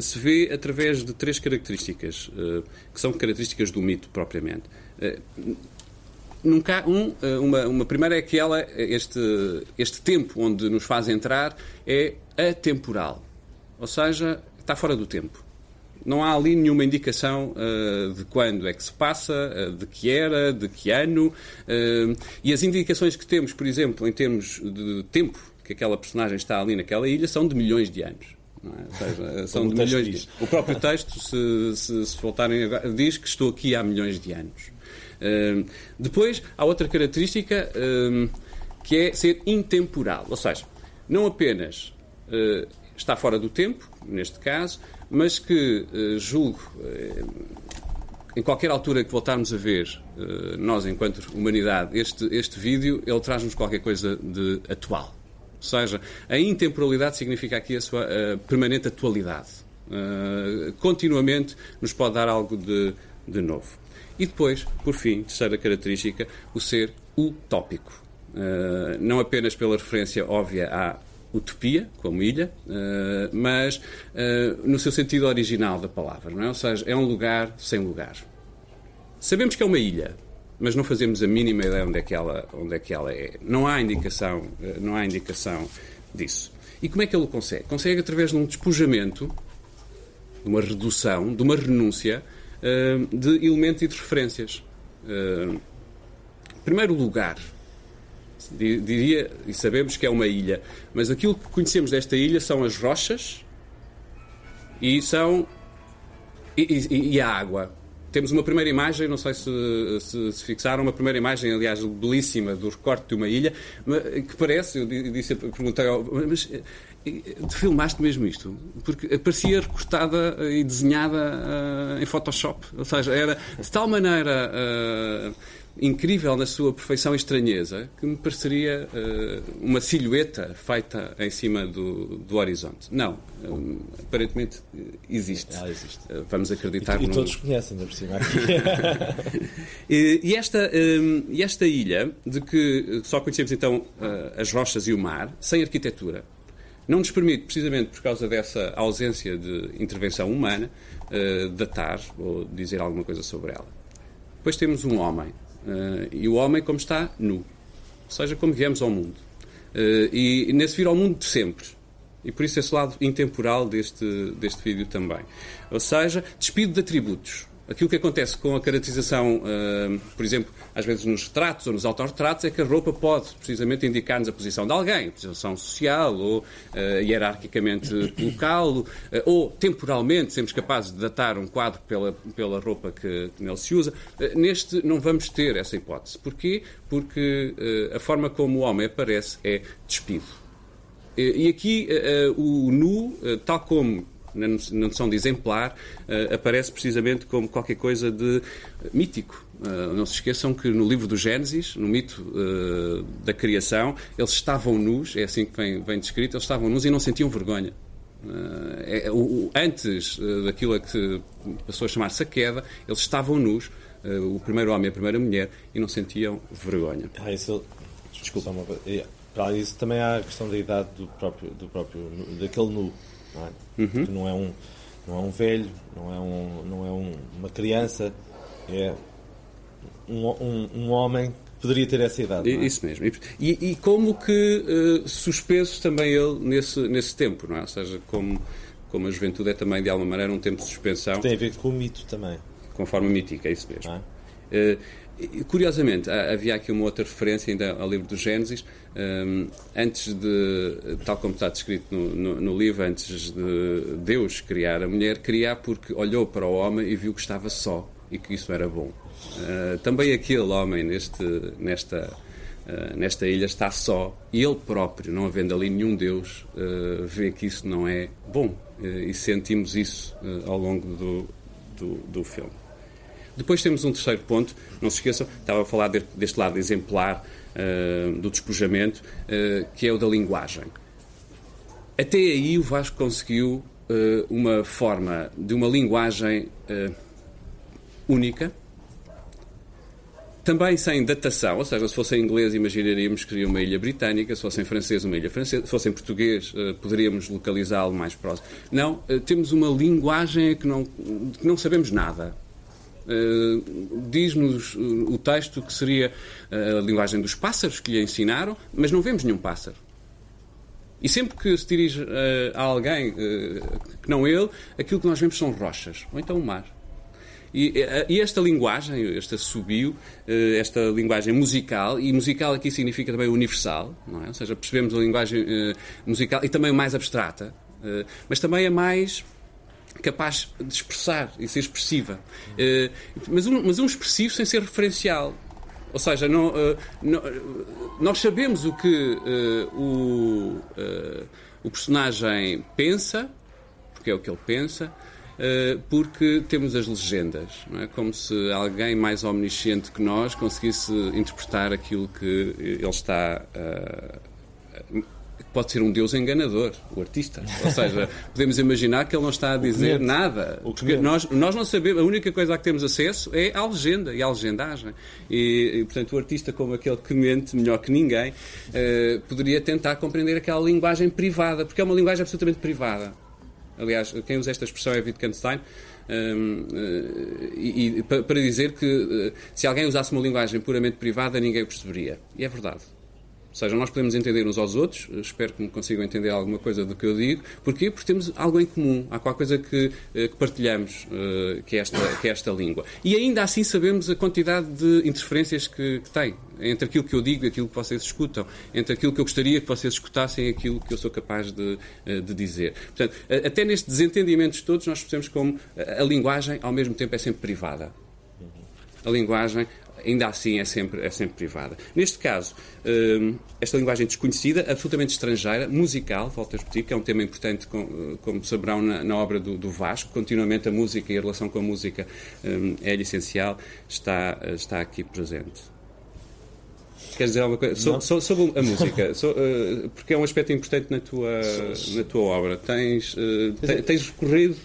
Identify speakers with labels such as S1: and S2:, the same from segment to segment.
S1: se vê através de três características, que são características do mito propriamente. Nunca, um, uma, uma primeira é que ela, este, este tempo onde nos faz entrar é atemporal. Ou seja, está fora do tempo. Não há ali nenhuma indicação uh, de quando é que se passa, uh, de que era, de que ano. Uh, e as indicações que temos, por exemplo, em termos de tempo que aquela personagem está ali naquela ilha, são de milhões de anos. É? Seja, são de milhões de. O próprio texto, se, se, se voltarem agora, diz que estou aqui há milhões de anos. depois, há outra característica que é ser intemporal. Ou seja, não apenas está fora do tempo, neste caso, mas que julgo, em qualquer altura que voltarmos a ver, nós enquanto humanidade, este, este vídeo, ele traz-nos qualquer coisa de atual. Ou seja, a intemporalidade significa aqui a sua permanente atualidade. continuamente nos pode dar algo de, de novo. E depois, por fim, terceira característica, o ser utópico. Uh, não apenas pela referência óbvia à utopia, como ilha, uh, mas uh, no seu sentido original da palavra, não é? Ou seja, é um lugar sem lugar. Sabemos que é uma ilha, mas não fazemos a mínima ideia onde é que ela, onde é, que ela é. Não há indicação, uh, não há indicação disso. E como é que ele consegue? Consegue através de um despojamento, de uma redução, de uma renúncia de elementos e de referências. em primeiro lugar, diria, e sabemos que é uma ilha, mas aquilo que conhecemos desta ilha são as rochas e são e, e, e a água. Temos uma primeira imagem, não sei se, se, se, fixaram, uma primeira imagem, aliás, belíssima, do recorte de uma ilha, que parece, eu disse, perguntei ao, mas filmaste mesmo isto? Porque parecia recortada e desenhada uh, em Photoshop, ou seja, era de tal maneira... Uh, incrível na sua perfeição e estranheza que me pareceria uh, uma silhueta feita em cima do, do horizonte. Não, um, aparentemente existe.
S2: Ela existe.
S1: Uh, vamos acreditar
S2: E, e todos conhecem, ainda por cima.
S1: e, e, esta, um, e esta ilha, de que só conhecemos então uh, as rochas e o mar, sem arquitetura, não nos permite, precisamente por causa dessa ausência de intervenção humana, datar ou dizer alguma coisa sobre ela. Depois temos um homem Uh, e o homem como está, nu. Ou seja, como viemos ao mundo. Uh, e, e nesse vir ao mundo de sempre. E por isso esse lado intemporal deste, deste vídeo também. Ou seja, despido de atributos. Aquilo que acontece com a caracterização, uh, por exemplo, às vezes nos retratos ou nos autorretratos, é que a roupa pode precisamente indicar-nos a posição de alguém, a posição social ou uh, hierarquicamente local, uh, ou temporalmente sermos capazes de datar um quadro pela, pela roupa que, que nele se usa. neste não vamos ter essa hipótese. Porquê? Porque a forma como o homem aparece é despido. E aqui o nu, tal como na noção de exemplar, uh, aparece precisamente como qualquer coisa de mítico. Uh, não se esqueçam que no livro do Gênesis, no mito uh, da criação, eles estavam nus, é assim que vem, vem descrito, eles estavam nus e não sentiam vergonha. É, o, antes daquilo a que passou a chamar-se a queda, eles estavam nus, o primeiro homem e a primeira mulher, e não sentiam vergonha.
S2: Ah, isso, desculpa, para isso também há a questão da idade do próprio, do próprio daquele nu não é? Uhum. não é um não é um velho, não é um não é um, uma criança, é um, um, um homem que poderia ter essa idade. É?
S1: Isso mesmo. E, e como que uh, suspenso também ele nesse nesse tempo, não é? Ou seja, como como a juventude é também de alguma maneira um tempo de suspensão.
S2: Tem a ver com o mito também.
S1: Com forma mítica, é isso mesmo. É? Uh, Curiosamente, havia aqui uma outra referência ainda ao livro do Gênesis, um, antes de, tal como está descrito no, no, no, livro, antes de Deus criar a mulher, criar porque olhou para o homem e viu que estava só e que isso era bom. Uh, também aquele homem neste, nesta, uh, nesta ilha está só e ele próprio, não havendo ali nenhum Deus, vê que isso não é bom e sentimos isso ao longo do, do, do filme. Depois temos um terceiro ponto, não se esqueçam, estava a falar de, deste lado exemplar uh, do despojamento, uh, que é o da linguagem. Até aí o Vasco conseguiu uh, uma forma de uma linguagem única, também sem datação, ou seja, se fosse em inglês imaginaríamos que seria uma ilha britânica, se fosse em francês uma ilha francesa, se fosse em português poderíamos localizá-lo mais próximo. Não, temos uma linguagem que não, que não sabemos nada. Uh, Diz-nos o texto que seria a linguagem dos pássaros que lhe ensinaram, mas não vemos nenhum pássaro. E sempre que se dirige a alguém que não ele, aquilo que nós vemos são rochas, ou então o mar. E, esta linguagem, este assobio, esta linguagem musical, e musical aqui significa também universal, não é? ou seja, percebemos a linguagem musical e também mais abstrata, mas também é mais capaz de expressar e ser expressiva. mas, um, mas um expressivo sem ser referencial. Ou seja, não, uh, não, nós sabemos o que uh, o, uh, o personagem pensa, porque é o que ele pensa, porque temos as legendas. Não é? Como se alguém mais omnisciente que nós conseguisse interpretar aquilo que ele está pode ser um Deus enganador, o artista. Ou seja, podemos imaginar que ele não está a dizer nada. Porque nós, nós não sabemos, a única coisa a que temos acesso é à legenda e à legendagem. E, e portanto, o artista, como aquele que mente melhor que ninguém, eh, poderia tentar compreender aquela linguagem privada, porque é uma linguagem absolutamente privada. Aliás, quem usa esta expressão é Wittgenstein. Um, uh, eh, e, e, para dizer que uh, se alguém usasse uma linguagem puramente privada, ninguém o perceberia. E é verdade. Seja, nós podemos entender uns aos outros, espero que me consigam entender alguma coisa do que eu digo. Porquê? Porque temos algo em comum, há qualquer coisa que, eh, que partilhamos, eh, que é, esta, que é esta língua. E ainda assim sabemos a quantidade de interferências que, que tem entre aquilo que eu digo e aquilo que vocês escutam, entre aquilo que eu gostaria que vocês escutassem e aquilo que eu sou capaz de, eh, de dizer. Portanto, até nestes desentendimentos todos, nós percebemos como a linguagem, ao mesmo tempo, é sempre privada. A linguagem, ainda assim é sempre, é sempre privada. Neste caso, hum, esta linguagem desconhecida, absolutamente estrangeira, musical, volto a repetir, que é um tema importante, como saberão na, obra do, Vasco, continuamente a música e a relação com a música hum, é essencial, está, está aqui presente. Queres dizer alguma coisa? So, so, sobre a música, so, uh, porque é um aspecto importante na tua, na tua obra. Tens, uh, tens recorrido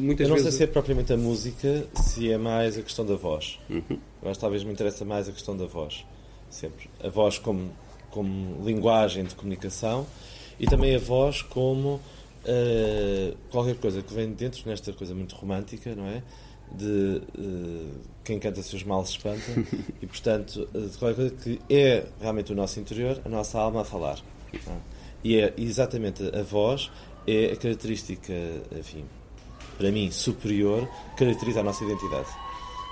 S1: muitas vezes.
S2: Eu não
S1: vezes...
S2: sei se é propriamente a música, se é mais a questão da voz. Uhum. Que talvez me interessa mais a questão da voz. Sempre. A voz como, como linguagem de comunicação e também a voz como uh, qualquer coisa que vem dentro nesta coisa muito romântica, não é? De uh, quem canta seus males espanta e portanto uh, de qualquer coisa que é realmente o nosso interior, a nossa alma a falar. Tá? E é exatamente a voz é a característica, enfim, para mim superior, caracteriza a nossa identidade.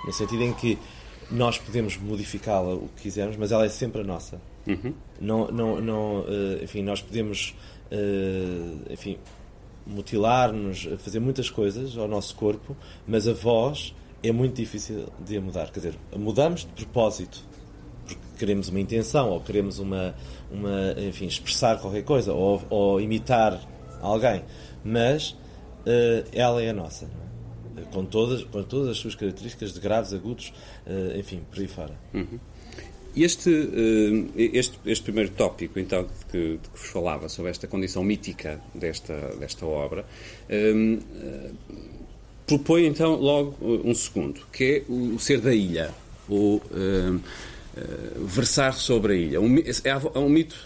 S2: No sentido em que nós podemos modificá-la o que quisermos, mas ela é sempre a nossa. Uhum. Não, não, não, uh, enfim, nós podemos, enfim, mutilar-nos, fazer muitas coisas ao nosso corpo, mas a voz é muito difícil de mudar. Quer dizer, mudamos de propósito, porque queremos uma intenção, ou queremos uma, uma enfim, expressar qualquer coisa, ou, ou imitar alguém, mas uh, ela é a nossa, é? com, todas, com todas as suas características de graves, agudos, uh, enfim, por aí fora.
S1: Uhum. Este, eh, este, este primeiro tópico, então, que, de que vos falava, sobre esta condição mítica desta, desta obra, um, eh, propõe, então, logo um segundo, que é o ser da ilha, ou um, uh, versar sobre a ilha. É um mito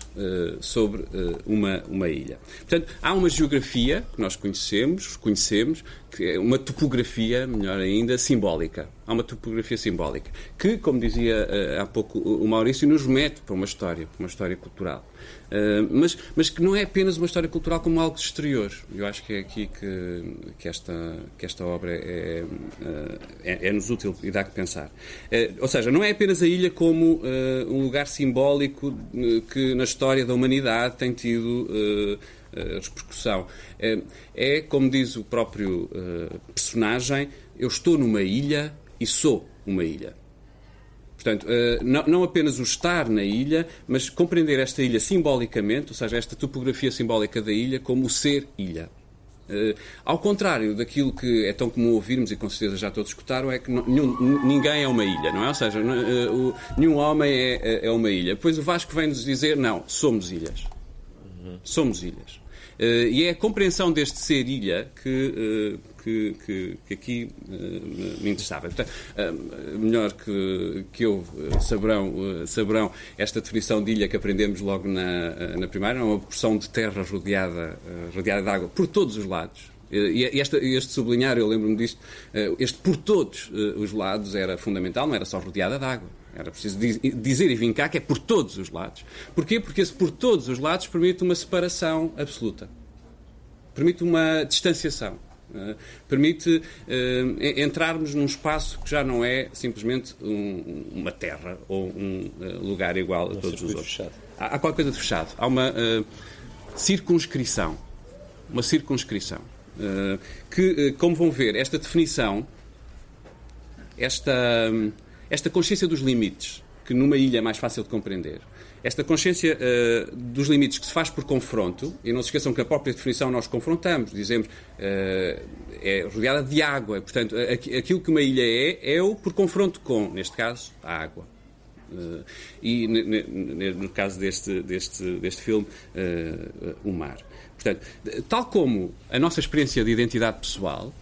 S1: sobre uma, uma ilha. Portanto, há uma geografia que nós conhecemos, conhecemos, que é uma topografia, melhor ainda, simbólica. Há uma topografia simbólica que, como dizia há pouco o Maurício, nos mete para uma história, para uma história cultural. Uh, mas, mas que não é apenas uma história cultural como algo exterior. Eu acho que é aqui que, que, esta, que esta obra é, é, é nos útil e dá que pensar. Uh, ou seja, não é apenas a ilha como uh, um lugar simbólico que na história da humanidade tem tido repercussão. é, como diz o próprio personagem, eu estou numa ilha e sou uma ilha. Portanto, eh, não apenas o estar na ilha, mas compreender esta ilha simbolicamente, ou seja, esta topografia simbólica da ilha, como o ser ilha. Uh, ao contrário daquilo que é tão comum ouvirmos, e com certeza já todos escutaram, é que nenhum, ninguém é uma ilha, não é? Ou seja, o, nenhum homem é, é, é, uma ilha. Depois o Vasco vem-nos dizer, não, somos ilhas. Somos ilhas. E é a compreensão deste ser ilha que, que, que, que aqui me interessava. Portanto, melhor que, que eu saberão, saberão esta definição de ilha que aprendemos logo na, na primeira, é uma porção de terra rodeada, rodeada de água por todos os lados. E este, este sublinhar, eu lembro-me disto, este por todos os lados era fundamental, não era só rodeada de água. Era preciso dizer e vincar que é por todos os lados. Porquê? Porque esse por todos os lados permite uma separação absoluta. Permite uma distanciação. Uh, permite uh, entrarmos num espaço que já não é simplesmente um, uma terra ou um uh, lugar igual a um todos os outros. Fechado. Há, há qualquer coisa de fechado. Há uma circunscrição. Uma circunscrição. que, como vão ver, esta definição, esta esta consciência dos limites, que numa ilha é mais fácil de compreender, esta consciência uh, dos limites que se faz por confronto, e não se esqueçam que a própria definição nós confrontamos, dizemos uh, é rodeada de água, portanto, aquilo que uma ilha é, é o por confronto com, neste caso, a água. Uh, e no caso deste, deste, deste filme, o mar. Portanto, tal como a nossa experiência de identidade pessoal,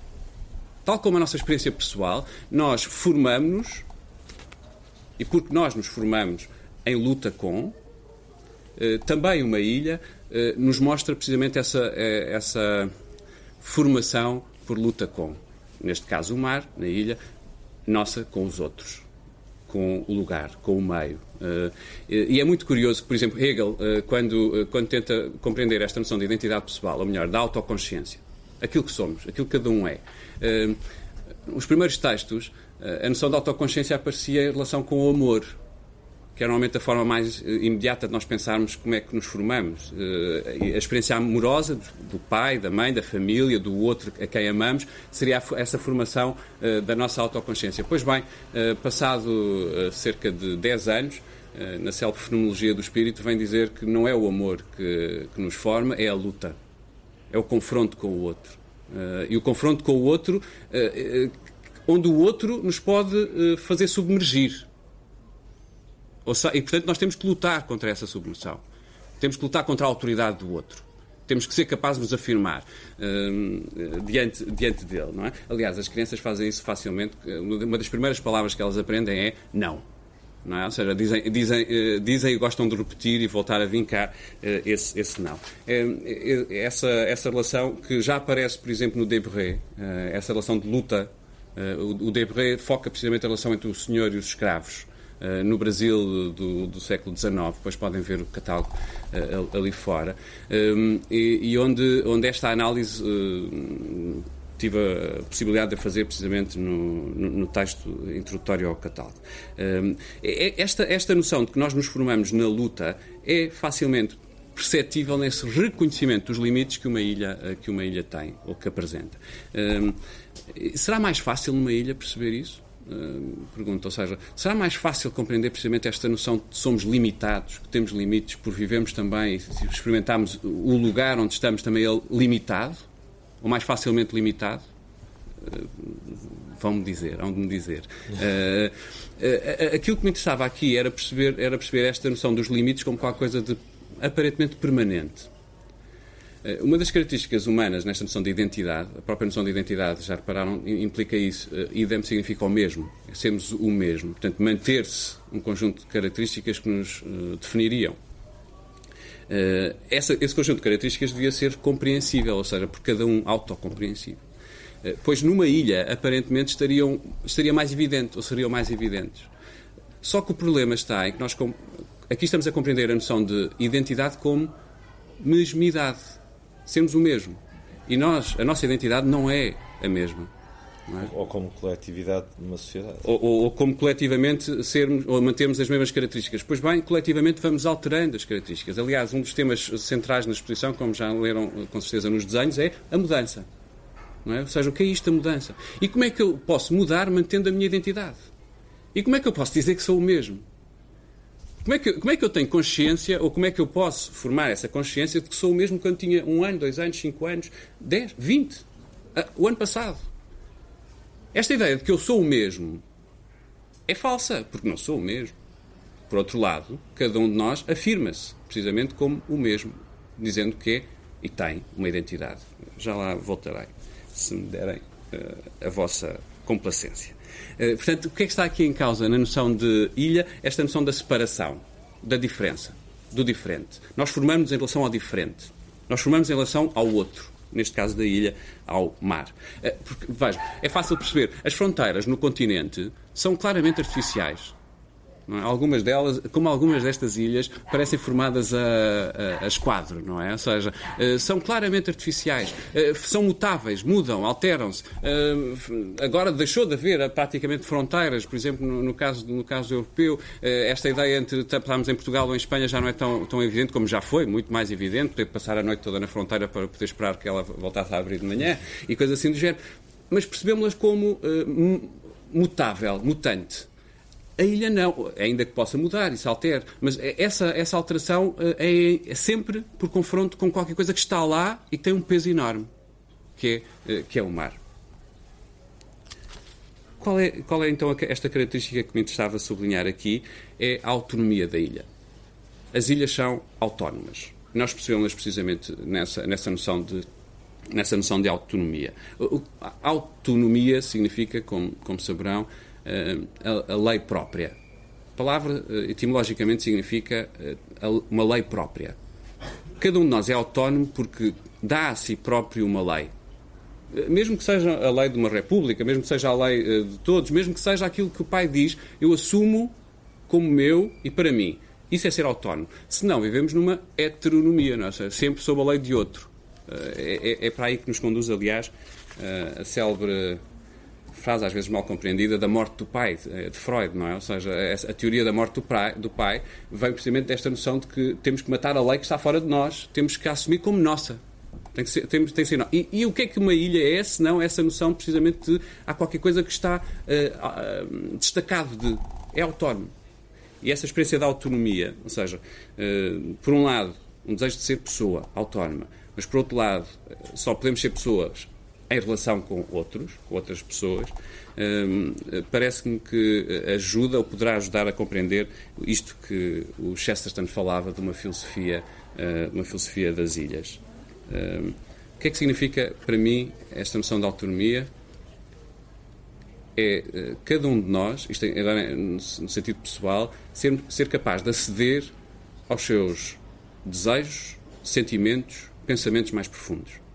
S1: tal como a nossa experiência pessoal, nós formamos-nos e porque nós nos formamos em luta com, eh, também uma ilha eh, nos mostra precisamente essa, eh, essa formação por luta com. Neste caso, o mar, na ilha, nossa com os outros, com o lugar, com o meio. E é muito curioso que, por exemplo, Hegel, quando, quando tenta compreender esta noção de identidade pessoal, ou melhor, da autoconsciência, aquilo que somos, aquilo que cada um é, os primeiros textos a noção de autoconsciência aparecia em relação com o amor, que é normalmente a forma mais eh, imediata de nós pensarmos como é que nos formamos. Eh, a experiência amorosa do pai, da mãe, da família, do outro a quem amamos, seria essa formação eh, da nossa autoconsciência. Pois bem, passado cerca de 10 anos, na self-fenomenologia do espírito, vem dizer que não é o amor que, que nos forma, é a luta. É o confronto com o outro. e o confronto com o outro onde o outro nos pode uh, fazer submergir. E, portanto, nós temos que lutar contra essa submersão. Temos que lutar contra a autoridade do outro. Temos que ser capazes de nos afirmar uh, diante, diante dele. Não é? Aliás, as crianças fazem isso facilmente. Uma das primeiras palavras que elas aprendem é não. Não é? Ou seja, dizem, dizem, uh, dizem e gostam de repetir e voltar a vincar esse, esse não. Essa, essa relação que já aparece, por exemplo, no Debré, essa relação de luta o Debré foca precisamente a relação entre o senhor e os escravos. Uh, no Brasil do, do, século XIX, depois podem ver o catálogo uh, ali fora, um, e, e, onde, onde esta análise uh, tive a possibilidade de fazer precisamente no, no, no texto introdutório ao catálogo. Um, esta, esta noção de que nós nos formamos na luta é facilmente perceptível nesse reconhecimento dos limites que uma ilha, que uma ilha tem ou que apresenta. Um, Será mais fácil numa ilha perceber isso? Uh, pergunta, ou seja, será mais fácil compreender precisamente esta noção de que somos limitados, que temos limites, por vivemos também, se experimentarmos o lugar onde estamos também ele limitado, ou mais facilmente limitado? Uh, Vão-me dizer, vão-me dizer. Uh, aquilo que me interessava aqui era perceber, era perceber esta noção dos limites como qualquer coisa de aparentemente permanente. Eh, uma das características humanas nesta noção de identidade, a própria noção de identidade, já repararam, implica isso. Eh, idem significa o mesmo, sermos o mesmo. Portanto, manter-se um conjunto de características que nos uh, definiriam. Esse conjunto de características devia ser compreensível, ou seja, por cada um autocompreensível. Pois numa ilha, aparentemente, estariam, estaria mais evidente, ou seriam mais evidentes. Só que o problema está em que nós aqui estamos a compreender a noção de identidade como mesmidade sermos o mesmo. E nós, a nossa identidade não é a mesma. É?
S2: Ou como coletividade numa sociedade.
S1: Ou, ou, ou, como coletivamente sermos, ou mantermos as mesmas características. Pois bem, coletivamente vamos alterando as características. Aliás, um dos temas centrais na exposição, como já leram com certeza nos desenhos, é a mudança. É? Ou seja, o que é isto a mudança? E como é que eu posso mudar mantendo a minha identidade? E como é que eu posso dizer que sou o mesmo? Como é, que, como é que eu tenho consciência, ou como é que eu posso formar essa consciência de que sou o mesmo quando tinha um ano, dois anos, cinco anos, dez, vinte, o ano passado? Esta ideia de que eu sou o mesmo é falsa, porque não sou o mesmo. Por outro lado, cada um de nós afirma-se precisamente como o mesmo, dizendo que é e tem uma identidade. Já lá voltarei, se me derem uh, a vossa complacência. Uh, portanto, o que é que está aqui em causa na noção de ilha? Esta noção da separação, da diferença, do diferente. Nós formamos em relação ao diferente. Nós formamos em relação ao outro neste caso da ilha, ao mar. Uh, porque, vejam, é fácil perceber, as fronteiras no continente são claramente artificiais. É? Algumas delas, como algumas destas ilhas, parecem formadas a, a, a esquadro, não é? Ou seja, uh, são claramente artificiais, uh, são mutáveis, mudam, alteram-se. Uh, agora deixou de haver praticamente fronteiras, por exemplo, no, caso, no caso europeu, esta ideia entre estarmos em Portugal ou em Espanha já não é tão, tão evidente como já foi, muito mais evidente, poder passar a noite toda na fronteira para poder esperar que ela voltasse a abrir de manhã e coisas assim do género. Mas percebemos-las como mutável, mutante. A ilha não, ainda que possa mudar e se altere, mas essa, essa alteração eh, é, é, sempre por confronto com qualquer coisa que está lá e que tem um peso enorme, que é, eh, que é o mar. Qual é, qual é então esta característica que me interessava sublinhar aqui? É a autonomia da ilha. As ilhas são autónomas. Nós percebemos precisamente nessa, nessa noção de nessa noção de autonomia. Autonomia significa, como, como saberão, a, a lei própria. A palavra, eh, etimologicamente, significa eh, uma lei própria. Cada um de nós é autónomo porque dá a si próprio uma lei. Mesmo que seja a lei de uma república, mesmo que seja a lei de todos, mesmo que seja aquilo que o pai diz, eu assumo como meu e para mim. Isso é ser autónomo. Se não, vivemos numa heteronomia, não é? sempre sob a lei de outro. É, é, é para aí que nos conduz, aliás, a célebre frase às vezes mal compreendida da morte do pai, de Freud, não é? Ou seja, a teoria da morte do pai, do pai vem precisamente desta noção de que temos que matar a lei que está fora de nós, temos que a assumir como nossa. Tem que ser, temos, tem que ser e, e, o que é que uma ilha é, se não essa noção precisamente de há qualquer coisa que está uh, uh, destacado de. é autónomo. E essa experiência da autonomia, ou seja, uh, por um lado, um desejo de ser pessoa autónoma, mas por outro lado, só podemos ser pessoas em relação com outros, com outras pessoas, hum, parece-me que ajuda ou poderá ajudar a compreender isto que o Chesterton falava de uma filosofia, uh, uma filosofia das ilhas. Um, o que é que significa para mim esta noção de autonomia? É uh, cada um de nós, isto é, agora no sentido pessoal, ser, ser capaz de aceder aos seus desejos, sentimentos, pensamentos mais profundos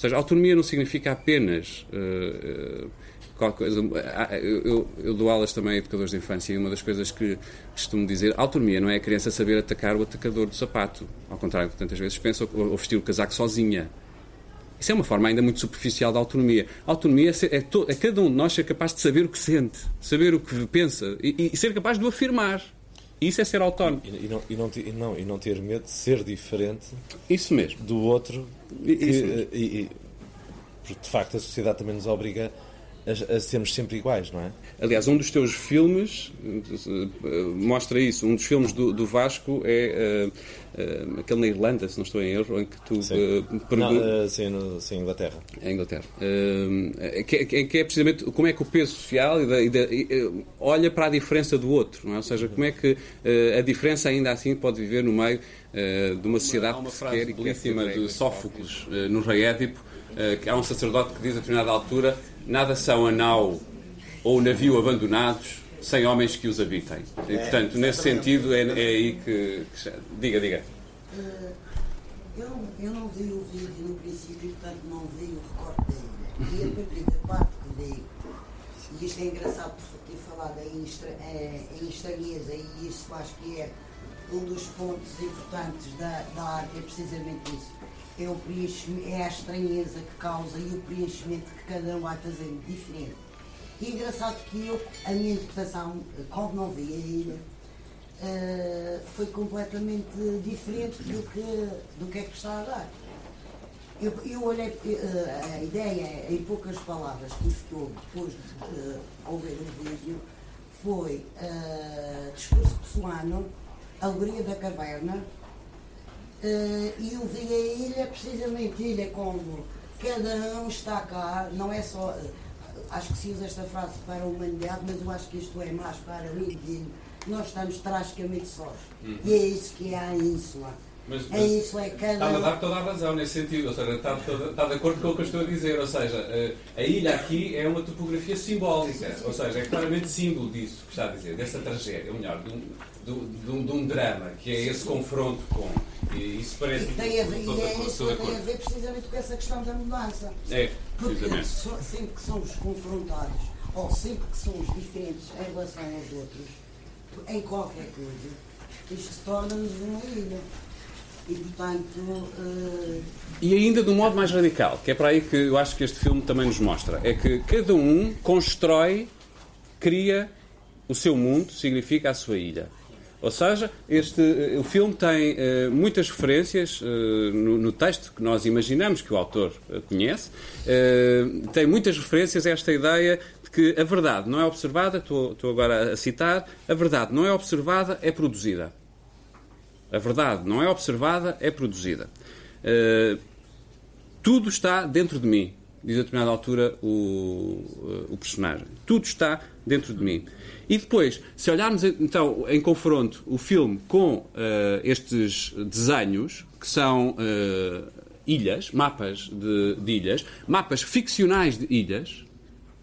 S1: seja, autonomia não significa apenas uh, uh, coisa. Eu, eu, eu, dou aulas também a educadores de infância e uma das coisas que costumo dizer, autonomia não é a criança saber atacar o atacador do sapato, ao contrário do que tantas vezes pensa, ou, ou vestir o casaco sozinha. Isso é uma forma ainda muito superficial da autonomia. Autonomia é, ser, é, to, é, cada um de nós ser capaz de saber o que sente, saber o que pensa e, e ser capaz de o afirmar. Isso é ser autónomo.
S2: E, e, não, e, não, e, não, e não ter medo de ser diferente
S1: Isso mesmo.
S2: do outro. Que, e, e, porque, de facto, a sociedade também nos obriga a, a, sermos sempre iguais, não é?
S1: Aliás, um dos teus filmes uh, mostra isso. Um dos filmes do, do Vasco é uh, uh, aquele na Irlanda, se não estou em erro, em que tu
S2: sim. Não, sim, no, sim, Inglaterra.
S1: É Inglaterra. Que, é, que, é precisamente como é que o peso social e da, e da, e, olha para a diferença do outro, não é? Ou seja, como é que a diferença ainda assim pode viver no meio de uma sociedade
S3: Há uma frase belíssima de Sófocles no Rei Édipo, que há um sacerdote que diz a determinada altura nada são a nau ou navio abandonados sem homens que os habitem. E, portanto, nesse sentido, é, é aí que, que, Diga, diga.
S4: Uh, eu, eu não vi o vídeo no princípio, portanto, não vi o recorte da ilha. E a partir da parte que vi, e isto é engraçado por ter falado em, é, em estranheza, e isso acho que é um dos pontos importantes da, da arte, é precisamente isso é, o é a estranheza que causa e o preenchimento que cada um vai fazendo diferente. E é engraçado que eu, a minha interpretação, como não vi a ilha, uh, foi completamente diferente do que, do que é que está a dar. Eu, eu olhei, uh, a ideia, em poucas palavras, que ficou depois de uh, ouvir o vídeo, foi discurso de fulano, alegoria da caverna, Uh, e eu vi a ilha, precisamente ilha como cada um está cá, não é só. Uh, acho que se usa esta frase para a humanidade, mas eu acho que isto é mais para o indivíduo. Nós estamos tragicamente sós. Uhum. E é isso que há em Ínsula. Mas, mas é isso, é cada...
S1: Está a dar toda a razão nesse sentido, ou seja, está, toda, está de acordo com o que eu estou a dizer, ou seja, eh, a ilha aqui é uma topografia simbólica, ou seja, é claramente símbolo disso que está a dizer, dessa tragédia, ou melhor, de um, de, um, de um drama, que é esse confronto com. E isso parece
S4: e tem a ver, e é isso que tem a ver precisamente com essa questão da mudança.
S1: É,
S4: Porque sempre que somos confrontados, ou sempre que somos diferentes em relação aos outros, em qualquer coisa, isto torna-nos uma ilha. E, portanto. Uh...
S1: E ainda de um modo mais radical, que é para aí que eu acho que este filme também nos mostra, é que cada um constrói, cria o seu mundo, significa a sua ilha. Ou seja, este, eh, o filme tem uh, muitas referências uh, no, no, texto que nós imaginamos que o autor uh, conhece, tem muitas referências a esta ideia de que a verdade não é observada, estou agora a citar, a verdade não é observada, é produzida. A verdade não é observada, é produzida. tudo está dentro de mim, diz a determinada altura o, o personagem. Tudo está dentro de mim. E depois, se olharmos então em confronto o filme com uh, estes desenhos, que são uh, ilhas, mapas de, de, ilhas, mapas ficcionais de ilhas,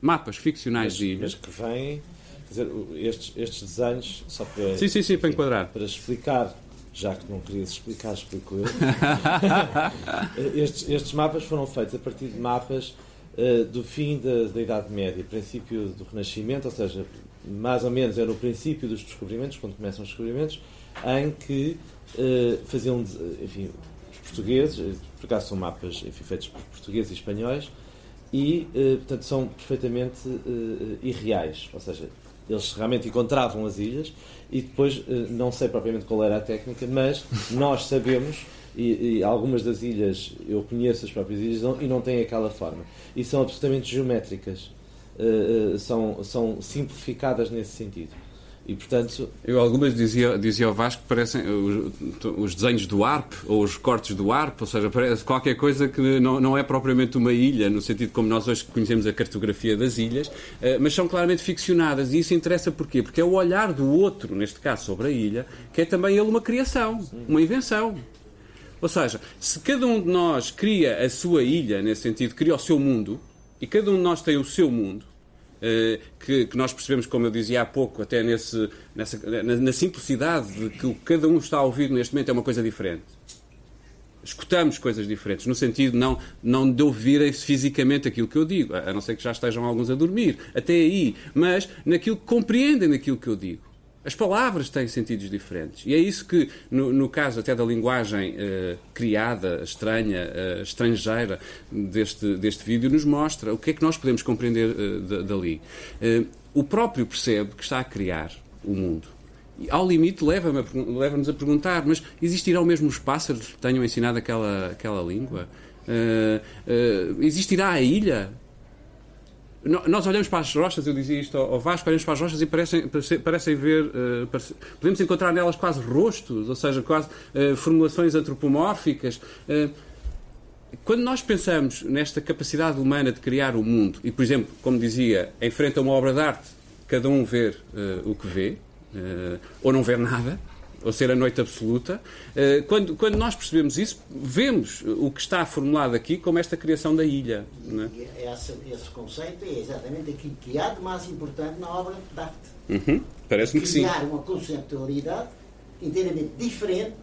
S1: mapas ficcionais
S2: mas,
S1: de ilhas.
S2: Que vêm, quer dizer, estes, estes desenhos, só para,
S1: sim, sim, sim, para enquadrar.
S2: Para explicar já que não querias explicar, explico eu. estes, estes, mapas foram feitos a partir de mapas uh, do fim da, da, Idade Média, princípio do Renascimento, ou seja, mais ou menos é no princípio dos descobrimentos, quando começam os descobrimentos, em que uh, faziam, enfim, os portugueses, eh, por acaso são mapas enfim, feitos por portugueses e espanhóis, e, uh, portanto, são perfeitamente irreais, ou seja, eles realmente encontravam as ilhas e depois, não sei propriamente qual era a técnica, mas nós sabemos, e, e algumas das ilhas, eu conheço as próprias ilhas e não têm aquela forma, e são absolutamente geométricas. Uh, são, são simplificadas nesse sentido. E, portanto...
S1: Eu algumas dizia, dizia ao Vasco que parecem os, os, desenhos do ARP ou os cortes do ARP, ou seja, parece qualquer coisa que não, não é propriamente uma ilha, no sentido como nós hoje conhecemos a cartografia das ilhas, uh, mas são claramente ficcionadas. E isso interessa porquê? Porque é o olhar do outro, neste caso sobre a ilha, que é também ele uma criação, uma invenção. Ou seja, se cada um de nós cria a sua ilha, nesse sentido, cria o seu mundo, e cada um de nós tem o seu mundo, eh, que, que, nós percebemos, como eu dizia há pouco, até nesse, nessa, na, na, simplicidade de que o que cada um está a ouvir neste momento é uma coisa diferente. Escutamos coisas diferentes, no sentido não, não de ouvirem fisicamente aquilo que eu digo, a não ser que já estejam alguns a dormir, até aí, mas naquilo que compreendem daquilo que eu digo. As palavras têm sentidos diferentes. E é isso que, no, no caso até da linguagem uh, criada, estranha, uh, estrangeira deste, deste vídeo, nos mostra o que é que nós podemos compreender uh, dali. o próprio percebe que está a criar o mundo. E, ao limite, leva-nos a, leva a perguntar: mas existirão mesmo os pássaros que tenham ensinado aquela, aquela língua? existirá a ilha? Nós olhamos para as rochas, eu dizia isto ao Vasco, olhamos para as rochas e parecem, parecem ver, uh, parece, podemos encontrar nelas quase rostos, ou seja, quase uh, formulações antropomórficas. Uh, quando nós pensamos nesta capacidade humana de criar o mundo, e por exemplo, como dizia, em frente a uma obra de arte, cada um ver o que vê, ou não ver nada, ou ser a noite absoluta. Eh, quando, quando nós percebemos isso, vemos o que está formulado aqui como esta criação da ilha.
S4: É? Esse, esse, conceito é exatamente aquilo que há de mais importante na obra de arte.
S1: Uhum. Parece-me que sim.
S4: Criar uma conceptualidade inteiramente diferente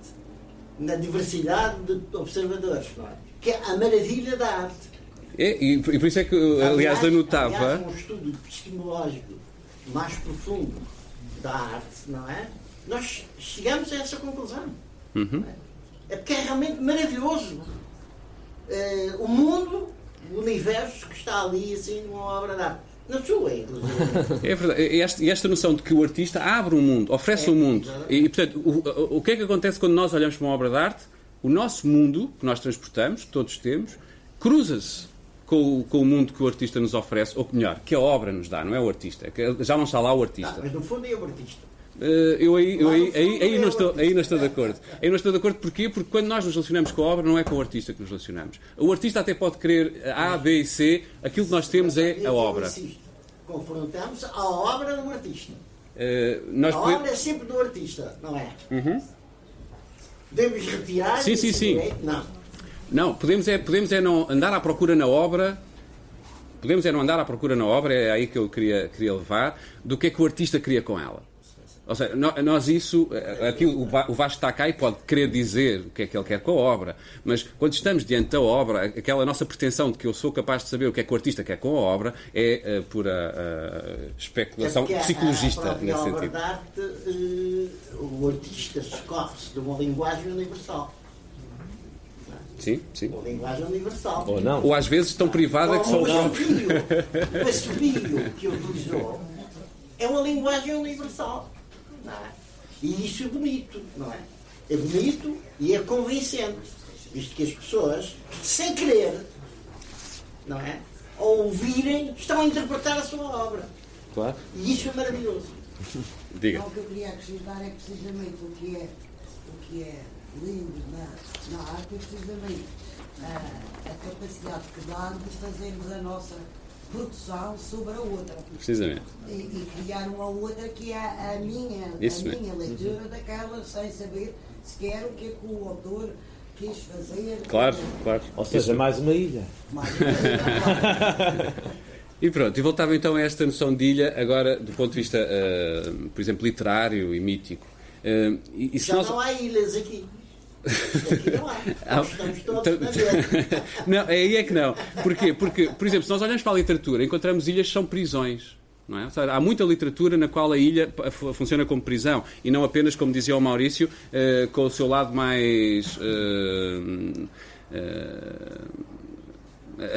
S4: na diversidade de observadores, é? que é a maravilha da arte.
S1: É, e, por isso é que, aliás, aliás anotava.
S4: Aliás, um estudo epistemológico mais profundo da arte, não é? Nós chegamos a essa conclusão.
S1: Uhum.
S4: É porque é realmente maravilhoso. Uh, o mundo, o universo que está ali, assim, numa obra de arte. Na sua, inclusive.
S1: É verdade. E esta, esta, noção de que o artista abre um mundo, oferece é, um mundo. E, portanto, o, o que é que acontece quando nós olhamos para uma obra de arte? O nosso mundo, que nós transportamos, que todos temos, cruza-se com, com, o mundo que o artista nos oferece, ou melhor, que a obra nos dá, não é o artista. É já não está lá o artista.
S4: Não, mas no fundo é o artista.
S1: Uh, eu aí, eu aí, aí, aí, não estou, aí não estou de acordo. Aí não estou de acordo porquê? Porque quando nós nos relacionamos com a obra, não é com o artista que nos relacionamos. O artista até pode querer A, B e C, aquilo que nós temos é a obra.
S4: Confrontamos a obra do artista.
S1: Uh,
S4: a obra é sempre do artista, não é?
S1: Uhum.
S4: Podemos retirar
S1: sim, sim, sim.
S4: Direito? Não.
S1: Não, podemos é, podemos é não andar à procura na obra podemos é não andar à procura na obra, é aí que eu queria, queria levar, do que é que o artista queria com ela. Ou seja, nós isso, eh, aqui o Vasco está cá e pode querer dizer o que é que ele quer com a obra, mas quando estamos diante da obra, aquela nossa pretensão de que eu sou capaz de saber o que é que o artista quer com a obra é uh, pura uh, especulação é psicologista,
S4: a, nesse sentido. Verdade, uh, o artista socorre-se de uma linguagem universal.
S1: Sim, sim.
S4: Uma linguagem universal.
S1: Ou não. Ou às vezes tão privada que são
S4: os nomes. O assobio que utilizou é uma linguagem universal. É? E isso é bonito, não é? É bonito e é convincente, visto que as pessoas, sem querer, não é? Ao ouvirem, estão a interpretar a sua obra.
S1: Claro.
S4: E isso é maravilhoso.
S1: Diga.
S4: Não, o que eu queria acrescentar é precisamente o que é, o que é lindo na, na arte é precisamente a, a capacidade que dá de fazermos a nossa produção sobre a outra.
S1: Precisamente.
S4: E, e criar uma outra que é a minha, Isso a minha leitura uhum. daquela, sem saber sequer o que é que o autor quis fazer.
S1: Claro, claro.
S2: Ou seja, Isso. mais uma ilha. Mais uma ilha.
S1: E pronto, e voltava então a esta noção de ilha, agora do ponto de vista, uh, por exemplo, literário e mítico.
S4: Uh, e, e Já nós... não há ilhas aqui. Aqui não há. Estamos
S1: Não, aí é que não. Porquê? Porque, por exemplo, se nós olhamos para a literatura, encontramos ilhas que são prisões. É? Seja, há muita literatura na qual a ilha funciona como prisão e não apenas, como dizia o Maurício, uh, com o seu lado mais. Uh, uh,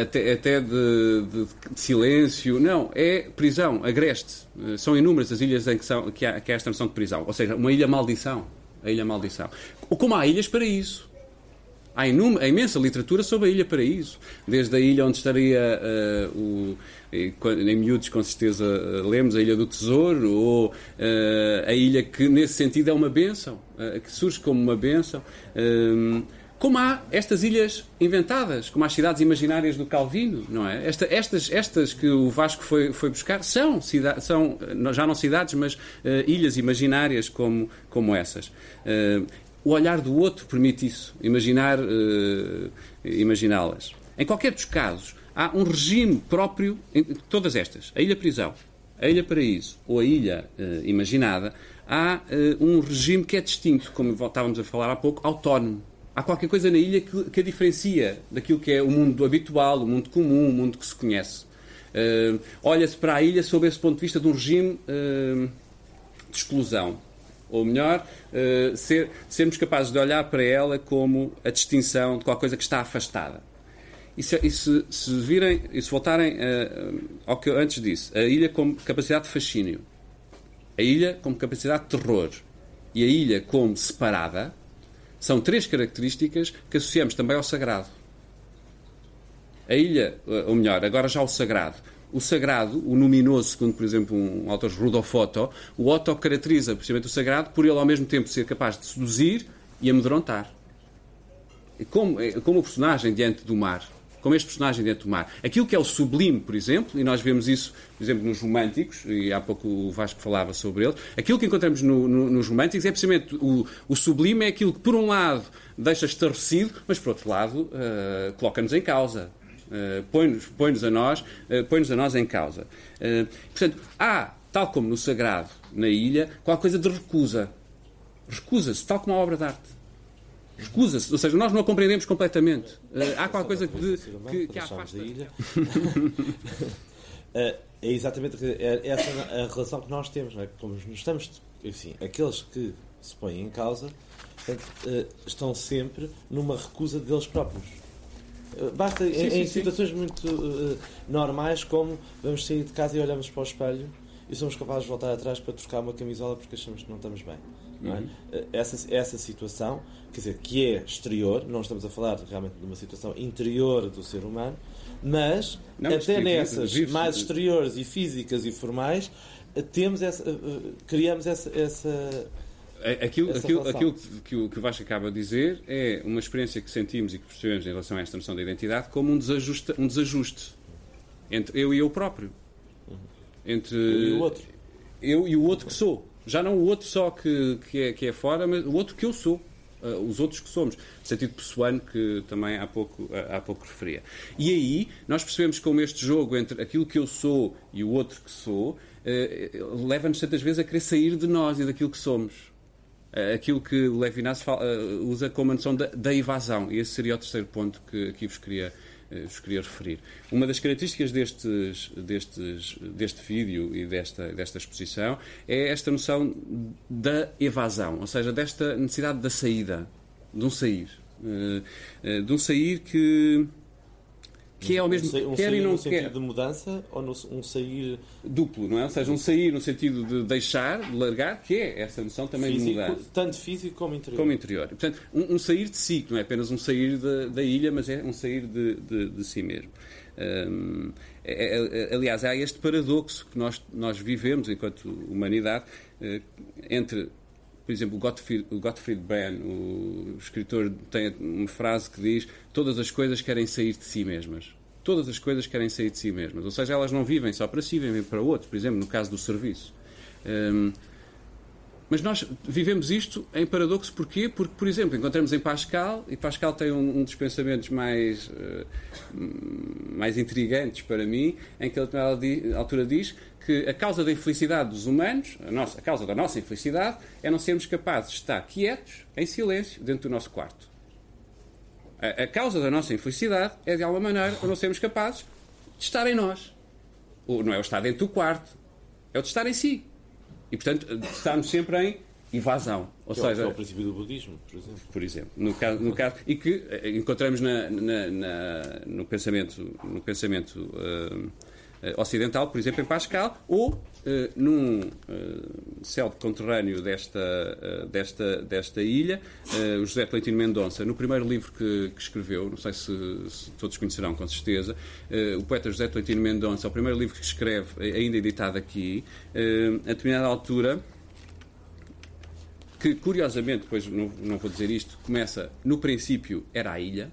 S1: até, até de, de, de, silêncio. Não, é prisão, agreste. São inúmeras as ilhas em que, são, que, há, que há esta noção de prisão. Ou seja, uma ilha maldição a Ilha Maldição. Como há ilhas para isso. Há, imensa literatura sobre a Ilha Paraíso. Desde a ilha onde estaria uh, o. Em miúdos, com certeza, uh, lemos a Ilha do Tesouro, ou uh, a ilha que, nesse sentido, é uma bênção, que surge como uma bênção. Como há estas ilhas inventadas, como as cidades imaginárias do Calvino, não é? Esta, estas, estas que o Vasco foi, foi buscar são, são já não cidades, mas uh, ilhas imaginárias como, como essas. Uh, o olhar do outro permite isso, imaginar, uh, imaginá-las. Em qualquer dos casos, há um regime próprio em todas estas. A Ilha Prisão, a Ilha Paraíso ou a Ilha Imaginada, há um regime que é distinto, como estávamos a falar há pouco, autónomo há qualquer coisa na ilha que, que, a diferencia daquilo que é o mundo habitual, o mundo comum, o mundo que se conhece. Uh, Olha-se para a ilha sob esse ponto de vista de um regime uh, de exclusão. Ou melhor, uh, ser, sermos capazes de olhar para ela como a distinção de qualquer coisa que está afastada. E se, e se, se virem, e se voltarem ao que eu antes disse, a ilha como capacidade de fascínio, a ilha como capacidade de terror e a ilha como separada, são três características que associamos também ao sagrado. A ilha, ou melhor, agora já o sagrado. O sagrado, o luminoso, segundo, por exemplo, um autor Rudolf Otto, o Otto caracteriza precisamente o sagrado por ele ao mesmo tempo ser capaz de seduzir e amedrontar. Como, como o personagem diante do mar como este personagem dentro do mar. Aquilo que é o sublime, por exemplo, e nós vemos isso, por exemplo, nos românticos, e há pouco o Vasco falava sobre ele, aquilo que encontramos no, no, nos românticos é precisamente o, o sublime é aquilo que, por um lado, deixa estarrecido, mas, por outro lado, uh, coloca-nos em causa. Uh, põe-nos põe a nós uh, põe-nos a nós em causa uh, portanto há tal como no sagrado na ilha qualquer coisa de recusa recusa-se tal como a obra de arte Recusa-se, ou seja, nós não a compreendemos completamente. Há qualquer coisa que, que, que a afasta. ilha.
S2: é exatamente é essa a relação que nós temos, não é? Como nos estamos, enfim, aqueles que se põem em causa portanto, estão sempre numa recusa deles próprios. Basta sim, em, sim, em, situações sim. muito uh, normais, como vamos sair de casa e olhamos para o espelho e somos capazes de voltar atrás para trocar uma camisola porque achamos que não estamos bem. Não é? Uhum. essa, essa situação quer dizer, que é exterior, não estamos a falar realmente de uma situação interior do ser humano, mas não, até nessas vive, mais exteriores e físicas e formais, temos essa, eh, eh, criamos essa, essa
S1: Aquilo, aquilo, aquilo que, o, que o Vasco acaba de dizer é uma experiência que sentimos e que percebemos em relação a esta noção da identidade como um desajuste, um desajuste entre eu e eu próprio.
S2: Entre eu e o outro.
S1: Eu e o outro que sou. Já não o outro só que, que, é, que é fora, mas o outro que eu sou. Uh, uh, os outros que somos, no sentido pessoano que também há pouco, uh, há pouco referia. E aí nós percebemos como este jogo entre aquilo que eu sou e o outro que sou leva-nos tantas vezes a querer sair de nós e daquilo que somos. Aquilo que Levinas usa como a noção da, da evasão. E esse seria o terceiro ponto que aqui vos queria eh, vos queria referir. Uma das características destes, destes, deste vídeo e desta, desta exposição é esta noção da evasão, ou seja, desta necessidade da saída, de um sair. Eh, eh, de um sair que que é ao mesmo
S2: um, um
S1: quer
S2: e
S1: não
S2: no
S1: quer.
S2: sentido de mudança ou no, um sair
S1: duplo, não é? Ou seja, um sair no sentido de deixar, de largar, que é essa noção também
S2: físico,
S1: de mudança.
S2: Tanto físico como interior.
S1: Como interior. E, portanto, um, um, sair de si, que não é apenas um sair da, da ilha, mas é um sair de, de, de si mesmo. Um, é, é, aliás, há este paradoxo que nós, nós vivemos enquanto humanidade uh, entre por exemplo, o Gottfried, Benn, o escritor, tem uma frase que diz: Todas as coisas querem sair de si mesmas. Todas as coisas querem sair de si mesmas. Ou seja, elas não vivem só para si, vivem para outros. Por exemplo, no caso do serviço. Um, mas nós vivemos isto em paradoxo porquê? Porque, por exemplo, encontramos em Pascal, e Pascal tem um, um dos pensamentos mais, uh, mais intrigantes para mim, em que ele, a altura diz que a causa da infelicidade dos humanos, a, nossa, a causa da nossa infelicidade, é não sermos capazes de estar quietos, em silêncio, dentro do nosso quarto. A, a causa da nossa infelicidade é, de alguma maneira, não sermos capazes de estar em nós. O, não é o estar dentro do quarto, é o de estar em si. E, portanto, estarmos sempre em invasão. Ou
S2: que
S1: seja,
S2: é o princípio do budismo, por exemplo.
S1: Por exemplo, no caso, no caso e que eh, encontramos na, na, na, no pensamento, no pensamento uh, ocidental, por exemplo, em Pascal, ou uh, num uh, céu conterrâneo desta, uh, desta, desta ilha, o José Tolentino Mendonça, no primeiro livro que, que escreveu, não sei se, se, todos conhecerão com certeza, o poeta José Tolentino Mendonça, o primeiro livro que escreve, ainda editado aqui, a determinada altura, que curiosamente, depois não, não vou dizer isto, começa no princípio era a ilha,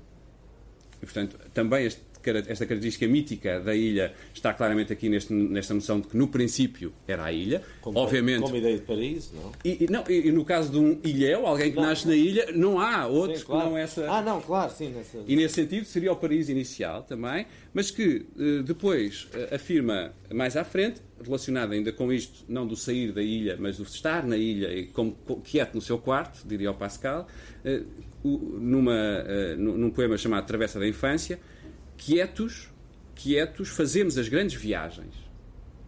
S1: e portanto também este esta característica mítica da ilha está claramente aqui neste, nesta noção de que no princípio era a ilha.
S2: Como,
S1: Obviamente,
S2: como ideia de paraíso, não?
S1: E, não, e, no caso de um ilhéu, alguém que não, nasce na ilha, não há outro
S2: sim, claro.
S1: que não essa.
S2: Ah, não, claro, sim. Nessa...
S1: E nesse sentido seria o paraíso inicial também, mas que eh, depois eh, afirma mais à frente, relacionado ainda com isto, não do sair da ilha, mas do estar na ilha e como quieto no seu quarto, diria o Pascal, eh, numa, num poema chamado Travessa da Infância, quietos, quietos, fazemos as grandes viagens.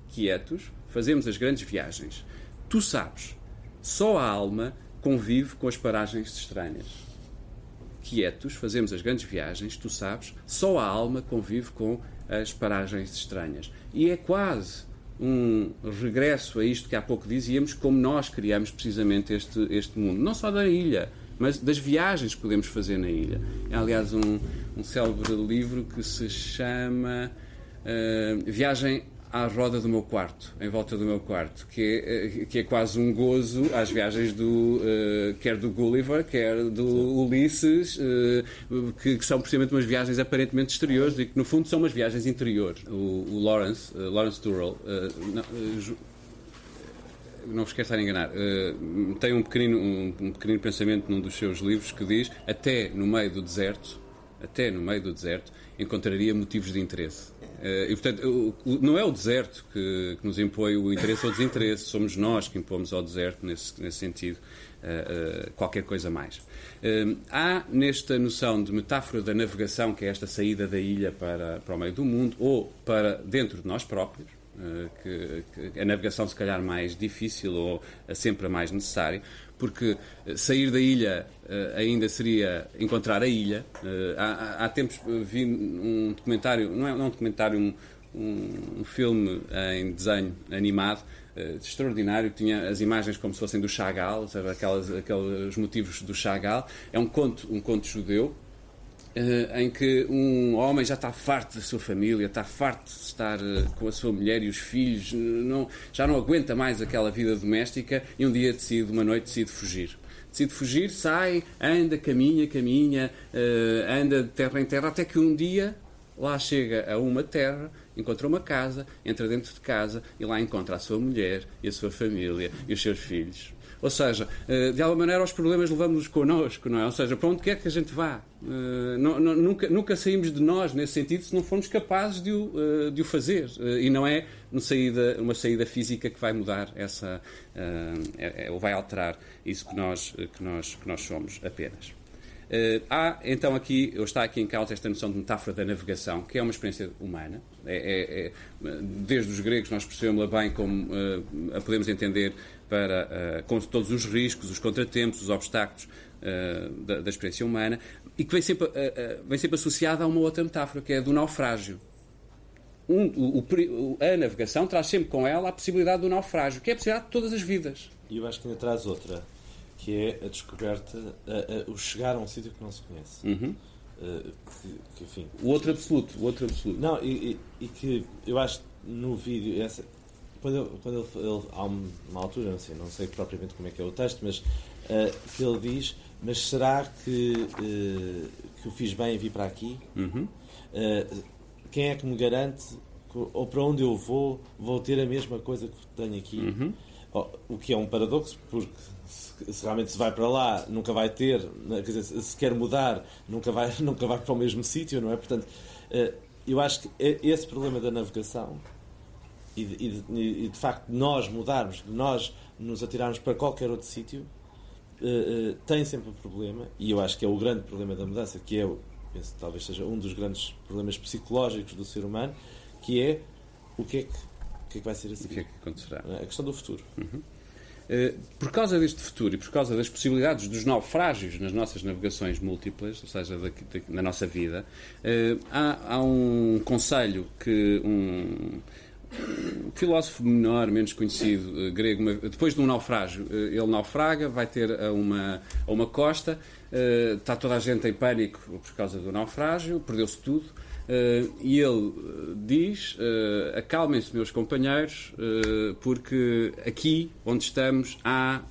S1: Quietos, fazemos as grandes viagens. Tu sabes, só a alma convive com as paragens estranhas. Quietos, fazemos as grandes viagens, tu sabes, só a alma convive com as paragens estranhas. E é quase um regresso a isto que há pouco dizíamos, como nós criamos precisamente este, este mundo. Não só da ilha, mas das viagens que podemos fazer na ilha. É, aliás, um, um célebre livro que se chama uh, Viagem à roda do meu quarto, em volta do meu quarto, que é, eh, que é quase um gozo às viagens do uh, quer do Gulliver, quer do. Ulisses, uh, que, que, são precisamente umas viagens aparentemente exteriores e que no fundo são umas viagens interiores. O, o Lawrence, uh, Lawrence Durrell, não, não vos quero estar a enganar, tem um pequenino, um, um, pequenino pensamento num dos seus livros que diz até no meio do deserto, até no meio do deserto, encontraria motivos de interesse. Uh, e, portanto, não é o deserto que, que, nos impõe o interesse ou o desinteresse, somos nós que impomos ao deserto, nesse, nesse sentido, uh, qualquer coisa mais. há nesta noção de metáfora da navegação, que é esta saída da ilha para, para o meio do mundo, ou para dentro de nós próprios, eh, que, que, a navegação se calhar mais difícil ou sempre a mais necessária, porque eh, sair da ilha uh, ainda seria encontrar a ilha. Uh, há, há, tempos vi um documentário, não é, não é um documentário, um, um, um filme em desenho animado uh, extraordinário, tinha as imagens como se fossem do Chagall, sabe, aquelas, aqueles motivos do Chagall. É um conto, um conto judeu, Uh, em que um homem já está farto da sua família, está farto de estar uh, com a sua mulher e os filhos, não, já não aguenta mais aquela vida doméstica e um dia decide, uma noite, decide fugir. Decide fugir, sai, anda, caminha, caminha, uh, anda de terra em terra, até que um dia lá chega a uma terra encontra uma casa, entra dentro de casa e lá encontra a sua mulher e a sua família e os seus filhos. Ou seja, eh, de alguma maneira os problemas levamos-nos connosco, não é? Ou seja, para onde quer que a gente vá. Eh, não, não, nunca, nunca saímos de nós nesse sentido se não formos capazes de o, eh, de o fazer. E não é uma saída, uma saída física que vai mudar essa, é, é, ou vai alterar isso que nós, que nós, que nós somos apenas. Uh, há então aqui, está aqui em causa esta noção de metáfora da navegação, que é uma experiência humana. É, é, é, desde os gregos nós percebemos bem como uh, a podemos entender para, uh, com todos os riscos, os contratempos, os obstáculos da, da, experiência humana, e que vem sempre, vem sempre associada a uma outra metáfora, que é a do naufrágio. Um, o, o, a navegação traz sempre com ela a possibilidade do naufrágio, que é a possibilidade de todas as vidas.
S2: E eu acho que ainda traz outra que é a descoberta, a, a, o chegar a um sítio que não se conhece.
S1: Uhum.
S2: Uh, que, que, enfim,
S1: o outro absoluto, o outro absoluto.
S2: Não, e, e, e que eu acho no vídeo, essa, quando, ele, quando ele, ele, há uma altura, não sei, não sei propriamente como é que é o texto, mas uh, que ele diz, mas será que, uh, que eu fiz bem em vir para aqui?
S1: Uhum.
S2: quem é que me garante que, ou para onde eu vou, vou ter a mesma coisa que tenho aqui?
S1: Uhum.
S2: o que é um paradoxo, porque se realmente se vai para lá, nunca vai ter, né, quer dizer, se quer mudar, nunca vai, nunca vai para o mesmo sítio, não é? Portanto, eh, eu acho que esse problema da navegação e de, e de, e de facto nós mudarmos, de nós nos atirarmos para qualquer outro sítio, eh, eh, tem sempre um problema, e eu acho que é o grande problema da mudança, que é, penso, talvez seja um dos grandes problemas psicológicos do ser humano, que é o que é que, o que, é que vai ser assim?
S1: O que é que acontecerá?
S2: A questão do futuro.
S1: Uhum. Eh, por causa deste futuro e por causa das possibilidades dos naufrágios nas nossas navegações múltiplas, ou seja, da, da, na nossa vida, eh, há, há, um conselho que um, um filósofo menor, menos conhecido, eh, grego, depois de um naufrágio, ele naufraga, vai ter a uma, a uma costa, está toda a gente em pânico por causa do naufrágio, perdeu-se tudo. Uh, e ele eh, diz: uh, acalmem-se, meus companheiros, porque aqui onde estamos há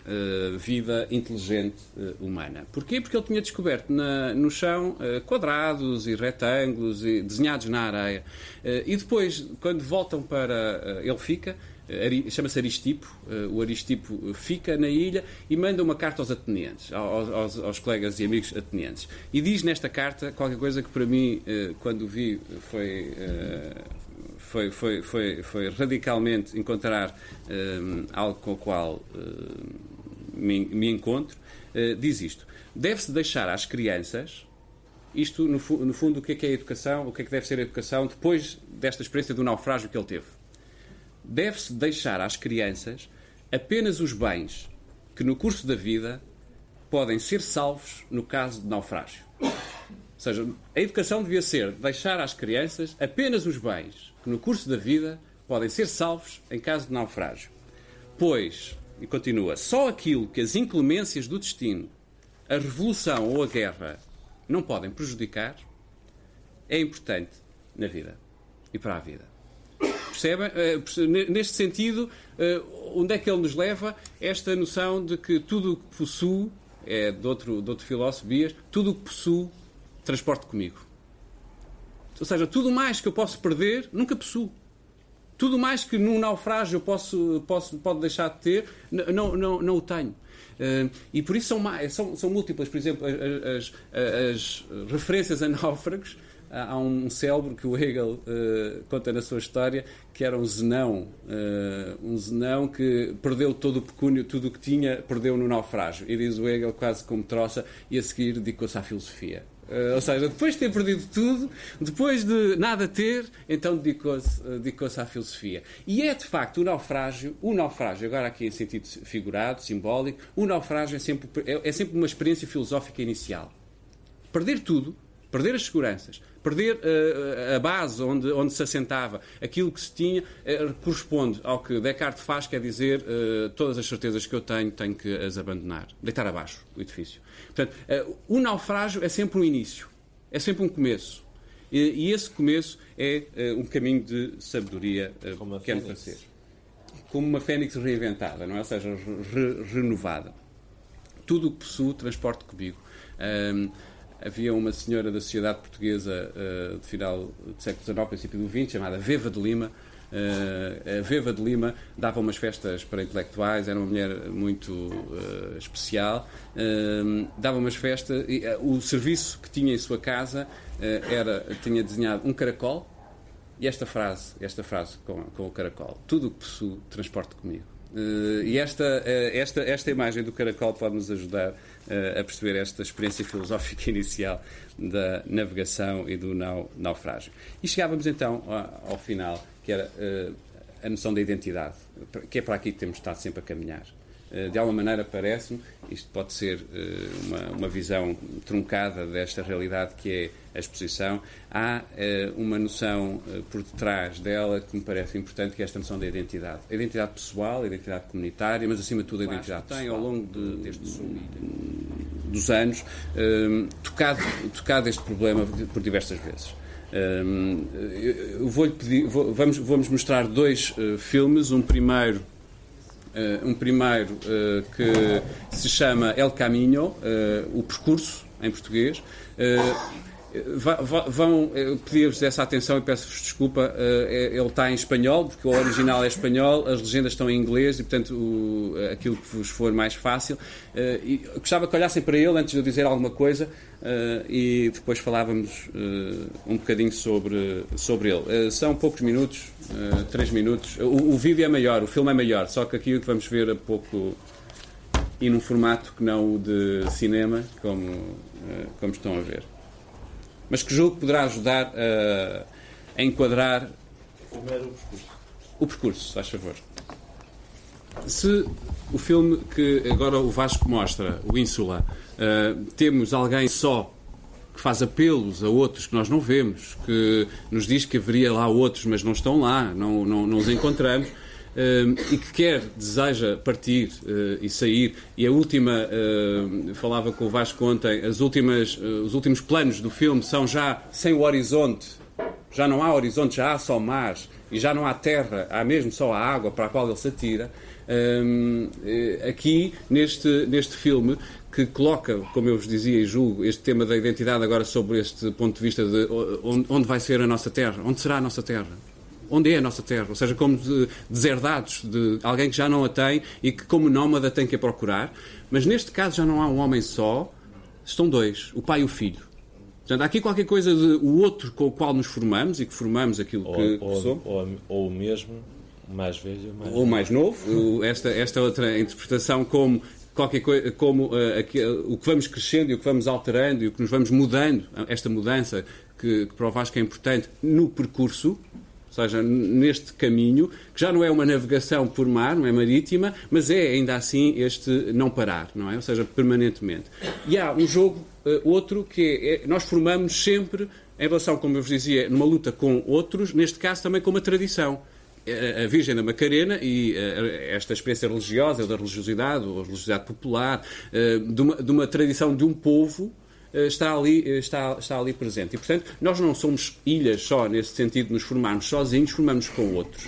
S1: vida inteligente humana. Porquê? Porque ele tinha descoberto na, no chão quadrados e retângulos e desenhados na areia. e depois, quando voltam para. ele fica chama-se Aristipo, eh, o Aristipo fica na ilha e manda uma carta aos atenienses, aos, aos, aos, colegas e amigos atenienses. E diz nesta carta qualquer coisa que para mim, eh, quando vi, foi, eh, foi, foi, foi, foi radicalmente encontrar algo com o qual me, encontro. Diz isto: deve-se deixar às crianças isto, no, no, fundo, o que é, que é a educação, o que é que deve ser a educação depois desta experiência do naufrágio que ele teve deve-se deixar às crianças apenas os bens que no curso da vida podem ser salvos no caso de naufrágio. Ou seja, a educação devia ser deixar às crianças apenas os bens que no curso da vida podem ser salvos em caso de naufrágio. Pois, e continua, só aquilo que as inclemências do destino, a revolução ou a guerra não podem prejudicar é importante na vida e para a vida. Percebem? Eh, neste sentido, eh, onde é que ele nos leva? Esta noção de que tudo o que possuo, é de outro, de outro filósofo, Bias, tudo o que possuo, transporte comigo. Ou seja, tudo mais que eu posso perder, nunca possuo. Tudo mais que num naufrágio eu posso, posso, pode deixar de ter, não, não, não o tenho. Uh, e por isso são, são, são múltiplas, por exemplo, as, as, as referências a náufragos há um célebre que o Hegel uh, conta na sua história que era um zenão, uh, um zenão que perdeu todo o pecúnio, tudo o que tinha, perdeu no naufrágio. E diz o Hegel, quase como troça, e a seguir dedicou-se à filosofia. Uh, ou seja, depois de ter perdido tudo, depois de nada ter, então dedicou-se dedicou à filosofia. E é de facto o naufrágio, o naufrágio, agora aqui em sentido figurado, simbólico, o naufrágio é sempre, é, é sempre uma experiência filosófica inicial. Perder tudo, perder as seguranças, perder uh, a base onde, onde se assentava, aquilo que se tinha, uh, corresponde ao que Descartes faz, quer dizer, uh, todas as certezas que eu tenho, tenho que as abandonar, deitar abaixo o edifício. Portanto, o naufrágio é sempre um início, é sempre um começo. E, e esse começo é um caminho de sabedoria que é ser. Como uma fênix reinventada, não é? ou seja, re renovada. Tudo o que possuo, transporte comigo. Um, havia uma senhora da sociedade portuguesa uh, de final do século XIX, princípio do XX, chamada Veva de Lima. Uh, a Veva de Lima dava umas festas para intelectuais, era uma mulher muito uh, especial, dava umas festas e o serviço que tinha em sua casa era, tinha desenhado um caracol e esta frase, esta frase com, com o caracol: Tudo o que possuo, transporte comigo. Uh, e esta, uh, esta, esta imagem do caracol pode nos ajudar uh, a perceber esta experiência filosófica inicial da navegação e do nau, naufrágio. E chegávamos então ao final, que era a noção da identidade, que é para aqui que temos estado sempre a caminhar. Eh, de alguma maneira parece-me, isto pode ser eh, uma, uma, visão truncada desta realidade que é a exposição, há eh, uma noção por detrás dela que me parece importante, que é esta noção da identidade. A identidade pessoal, a identidade comunitária, mas acima de tudo a identidade pessoal. Tem ao longo de, destes, dos anos tocado, tocado este problema por diversas vezes. eu vou-lhe pedir, vou, vamos, vamos mostrar dois filmes, um primeiro um primeiro uh, que se chama El Caminho, uh, o percurso, em português. Vão pedir-vos essa atenção e peço-vos desculpa. Ele está em espanhol, porque o original é espanhol, as legendas estão em inglês e, portanto, o, aquilo que vos for mais fácil. E gostava que olhassem para ele antes de eu dizer alguma coisa e depois falávamos um bocadinho sobre, sobre ele. São poucos minutos, eh, 3 minutos. O, o, vídeo é maior, o filme é maior, só que aqui o que vamos ver é pouco e num formato que não o de cinema, como, como estão a ver. Mas que julgo que poderá ajudar a, a enquadrar
S2: Primeiro o percurso.
S1: O percurso, faz favor. Se o filme que agora o Vasco mostra, o Ínsula, uh, temos alguém só que faz apelos a outros que nós não vemos, que nos diz que haveria lá outros, mas não estão lá, não, não, não os encontramos. E que quer, deseja partir uh, e sair. E a última, falava com o Vasco ontem, as últimas, os últimos planos do filme são já sem o horizonte. Já não há horizonte, já há só mar e já não há terra, há mesmo só a água para a qual ele se atira. aqui, neste, neste filme, que coloca, como eu vos dizia e julgo, este tema da identidade agora sobre este ponto de vista de onde vai ser a nossa terra, onde será a nossa terra. Onde é a nossa terra? Ou seja, como de deserdados, de alguém que já não a tem e que, como nómada, tem que a procurar. Mas neste caso já não há um homem só, estão dois, o pai e o filho. Portanto, há aqui qualquer coisa de o outro com o qual nos formamos e que formamos aquilo que,
S2: ou,
S1: que somos.
S2: Ou, ou, mesmo mais velho mais
S1: ou mais novo. Esta, esta outra interpretação como qualquer coisa, como uh, aqui, uh, o que vamos crescendo e o que vamos alterando e o que nos vamos mudando, esta mudança que, que para o Vasco é importante no percurso, ou seja, neste caminho, que já não é uma navegação por mar, não é marítima, mas é ainda assim este não parar, não é? Ou seja, permanentemente. E há um jogo, uh, outro, que é, é, nós formamos sempre, em relação, como eu vos dizia, numa luta com outros, neste caso também com uma tradição a Virgem da Macarena e eh, esta experiência religiosa, ou da religiosidade, ou religiosidade popular, eh, de uma, de uma tradição de um povo eh, está ali, está, está ali presente. E, portanto, nós não somos ilhas só nesse sentido de nos formarmos sozinhos, formamos com outros.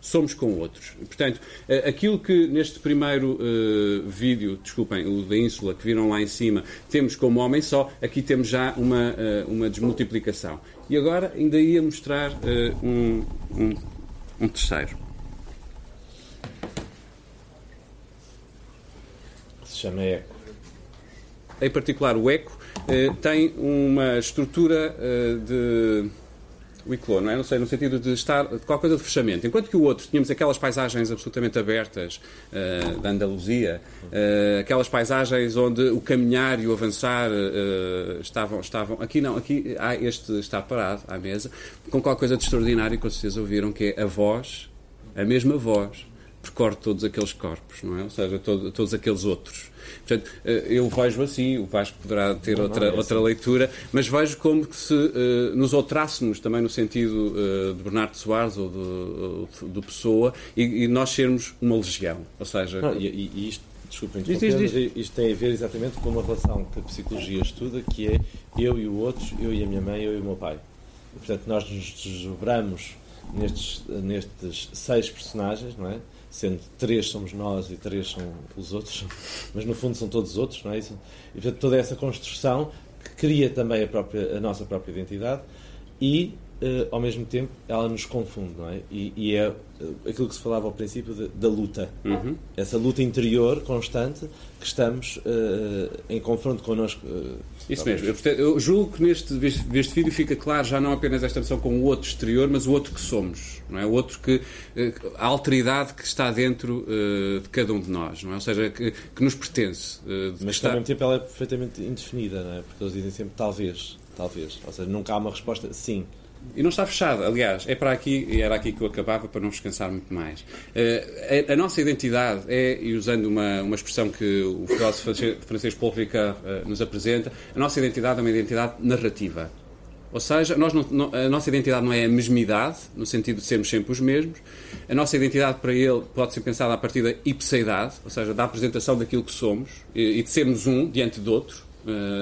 S1: Somos com outros. Portanto, aquilo que neste primeiro uh, vídeo, desculpem, o da Ínsula, que viram lá em cima, temos como homem só, aqui temos já uma, uh, uma desmultiplicação. E agora ainda ia mostrar uh, um, um um terceiro.
S2: Se chama Eco.
S1: Em particular, o Eco eh, tem uma estrutura eh, de Wicklow, não é? Não sei, no sentido de estar de qualquer coisa de fechamento. Enquanto que o outro tínhamos aquelas paisagens absolutamente abertas uh, da Andaluzia, uh, aquelas paisagens onde o caminhar e o avançar uh, estavam, estavam. Aqui não, aqui há este está parado à mesa, com qualquer coisa de extraordinário que vocês ouviram, que é a voz, a mesma voz, percorre todos aqueles corpos, não é? Ou seja, todo, todos aqueles outros. Portanto, eh, eu vejo assim, o Vasco poderá ter não, outra, não, é outra assim. leitura, mas vejo como que se uh, nos outrássemos também no sentido uh, de Bernardo Soares ou do, do Pessoa e, e, nós sermos uma legião. Ou seja.
S2: Não, e, e isto desculpem, isto tem a ver exatamente com uma relação que a psicologia estuda, que é eu e o outro, eu e a minha mãe, eu e o meu pai. E, portanto, nós nos desdobramos nestes, nestes seis personagens, não é? Sendo três somos nós e três são os outros, mas no fundo são todos os outros, não é isso? E portanto toda essa construção cria também a, própria, a nossa própria identidade e uh, ao mesmo tempo, ela nos confunde, não é? E, e é uh, aquilo que se falava ao princípio de, da luta. Uhum. Essa luta interior constante que estamos uh, em confronto connosco.
S1: Isso mesmo. Eu, eu, julgo que neste, neste vídeo fica claro já não apenas esta noção com o outro exterior, mas o outro que somos. Não é? O outro que. a alteridade que está dentro de cada um de nós, não é? Ou seja, que, que nos pertence.
S2: mas que ao mesmo tempo ela é perfeitamente indefinida, não é? Porque eles dizem sempre talvez. Talvez. Ou seja, nunca há uma resposta sim.
S1: E não está fechado. Aliás, é para aqui, e era aqui que eu acabava para não vos cansar muito mais. Uh, a, a, nossa identidade é, e usando uma, uma expressão que o filósofo francês Paul Ricard uh, nos apresenta, a nossa identidade é uma identidade narrativa. Ou seja, nós não, não, a nossa identidade não é a mesmidade, no sentido de sermos sempre os mesmos. A nossa identidade para ele pode ser pensada a partir da ipseidade, ou seja, da apresentação daquilo que somos e, e de sermos um diante de outro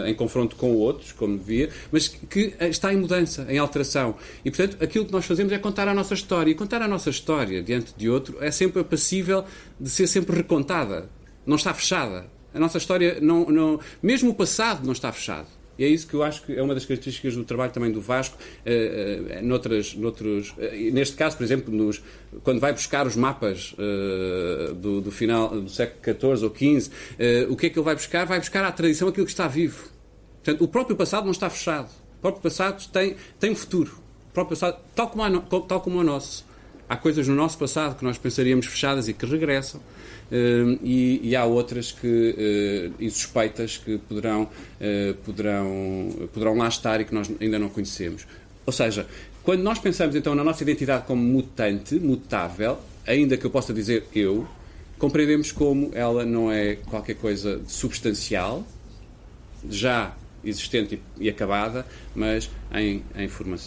S1: em confronto com outros, como devia, mas que está em mudança, em alteração. E, portanto, aquilo que nós fazemos é contar a nossa história. E contar a nossa história diante de outro é sempre passível de ser sempre recontada. Não está fechada. A nossa história, não, não, mesmo o passado, não está fechado. E é isso que eu acho que é uma das características do trabalho também do Vasco, uh, uh, noutras, noutros, uh, neste caso, por exemplo, nos, quando vai buscar os mapas do, do, final do século XIV ou XV, o que é que ele vai buscar? Vai buscar a tradição aquilo que está vivo. Portanto, o próprio passado não está fechado. O próprio passado tem, tem um futuro. O próprio passado, tal como, tal como o nosso. Há coisas no nosso passado que nós pensaríamos fechadas e que regressam. Uh, e, e, há outras que, insuspeitas que poderão, uh, poderão, poderão lá estar e que nós ainda não conhecemos. Ou seja, quando nós pensamos então na nossa identidade como mutante, mutável, ainda que eu possa dizer eu, compreendemos como ela não é qualquer coisa substancial, já existente e acabada, mas em, em formação.